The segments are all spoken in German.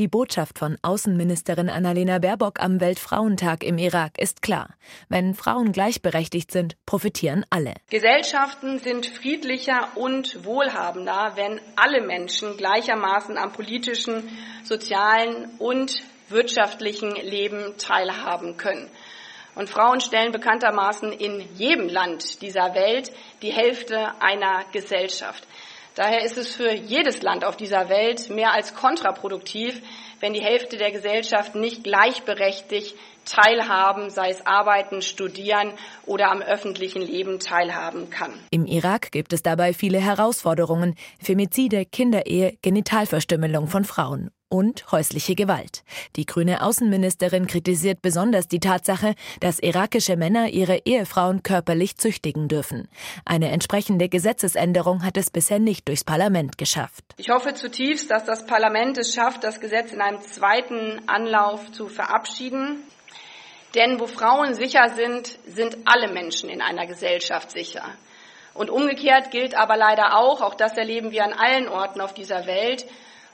Die Botschaft von Außenministerin Annalena Baerbock am Weltfrauentag im Irak ist klar. Wenn Frauen gleichberechtigt sind, profitieren alle. Gesellschaften sind friedlicher und wohlhabender, wenn alle Menschen gleichermaßen am politischen, sozialen und wirtschaftlichen Leben teilhaben können. Und Frauen stellen bekanntermaßen in jedem Land dieser Welt die Hälfte einer Gesellschaft. Daher ist es für jedes Land auf dieser Welt mehr als kontraproduktiv, wenn die Hälfte der Gesellschaft nicht gleichberechtigt teilhaben, sei es arbeiten, studieren oder am öffentlichen Leben teilhaben kann. Im Irak gibt es dabei viele Herausforderungen. Femizide, Kinderehe, Genitalverstümmelung von Frauen und häusliche Gewalt. Die grüne Außenministerin kritisiert besonders die Tatsache, dass irakische Männer ihre Ehefrauen körperlich züchtigen dürfen. Eine entsprechende Gesetzesänderung hat es bisher nicht durchs Parlament geschafft. Ich hoffe zutiefst, dass das Parlament es schafft, das Gesetz in einem zweiten Anlauf zu verabschieden. Denn wo Frauen sicher sind, sind alle Menschen in einer Gesellschaft sicher. Und umgekehrt gilt aber leider auch, auch das erleben wir an allen Orten auf dieser Welt,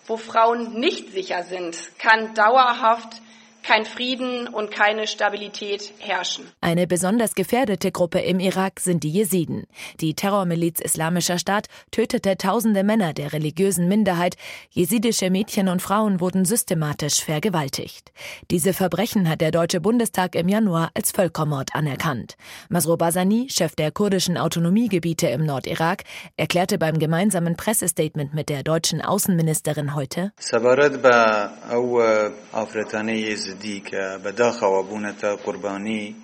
wo Frauen nicht sicher sind, kann dauerhaft kein Frieden und keine Stabilität herrschen. Eine besonders gefährdete Gruppe im Irak sind die Jesiden. Die Terrormiliz Islamischer Staat tötete tausende Männer der religiösen Minderheit. Jesidische Mädchen und Frauen wurden systematisch vergewaltigt. Diese Verbrechen hat der Deutsche Bundestag im Januar als Völkermord anerkannt. Masro Basani, Chef der kurdischen Autonomiegebiete im Nordirak, erklärte beim gemeinsamen Pressestatement mit der deutschen Außenministerin heute,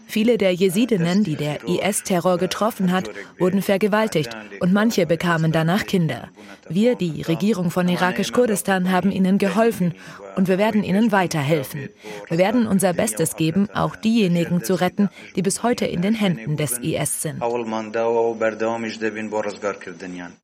Viele der Jesidinnen, die der IS-Terror getroffen hat, wurden vergewaltigt und manche bekamen danach Kinder. Wir, die Regierung von irakisch-Kurdistan, haben ihnen geholfen und wir werden ihnen weiterhelfen. Wir werden unser Bestes geben, auch diejenigen zu retten, die bis heute in den Händen des IS sind.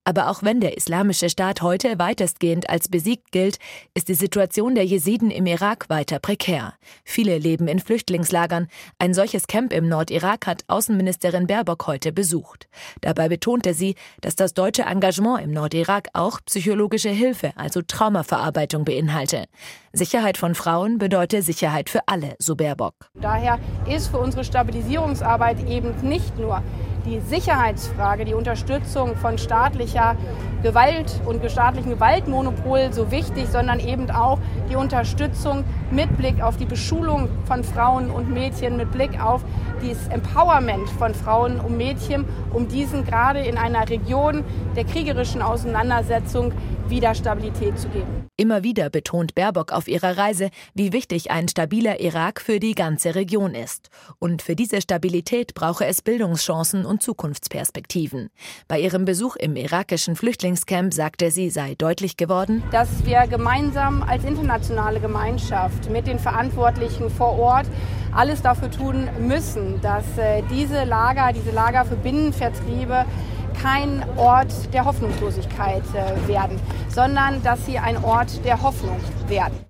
Aber auch wenn der Islamische Staat heute weitestgehend als besiegt gilt, ist die Situation der Jesiden im Irak weiter prekär. Viele leben in Flüchtlingslagern. Ein solches Camp im Nordirak hat Außenministerin Baerbock heute besucht. Dabei betonte sie, dass das deutsche Engagement im Nordirak auch psychologische Hilfe, also Traumaverarbeitung beinhalte. Sicherheit von Frauen bedeutet Sicherheit für alle, so Baerbock. Daher ist für unsere Stabilisierungsarbeit eben nicht nur die Sicherheitsfrage, die Unterstützung von staatlicher Gewalt und staatlichen Gewaltmonopol so wichtig, sondern eben auch die Unterstützung mit Blick auf die Beschulung von Frauen und Mädchen, mit Blick auf das Empowerment von Frauen und Mädchen, um diesen gerade in einer Region der kriegerischen Auseinandersetzung wieder Stabilität zu geben. Immer wieder betont Baerbock auf ihrer Reise, wie wichtig ein stabiler Irak für die ganze Region ist. Und für diese Stabilität brauche es Bildungschancen und Zukunftsperspektiven. Bei ihrem Besuch im irakischen Flüchtlingscamp sagte sie, sei deutlich geworden, dass wir gemeinsam als internationale Gemeinschaft mit den Verantwortlichen vor Ort alles dafür tun müssen, dass äh, diese Lager, diese Lager für Binnenvertriebe kein Ort der Hoffnungslosigkeit äh, werden, sondern dass sie ein Ort der Hoffnung werden.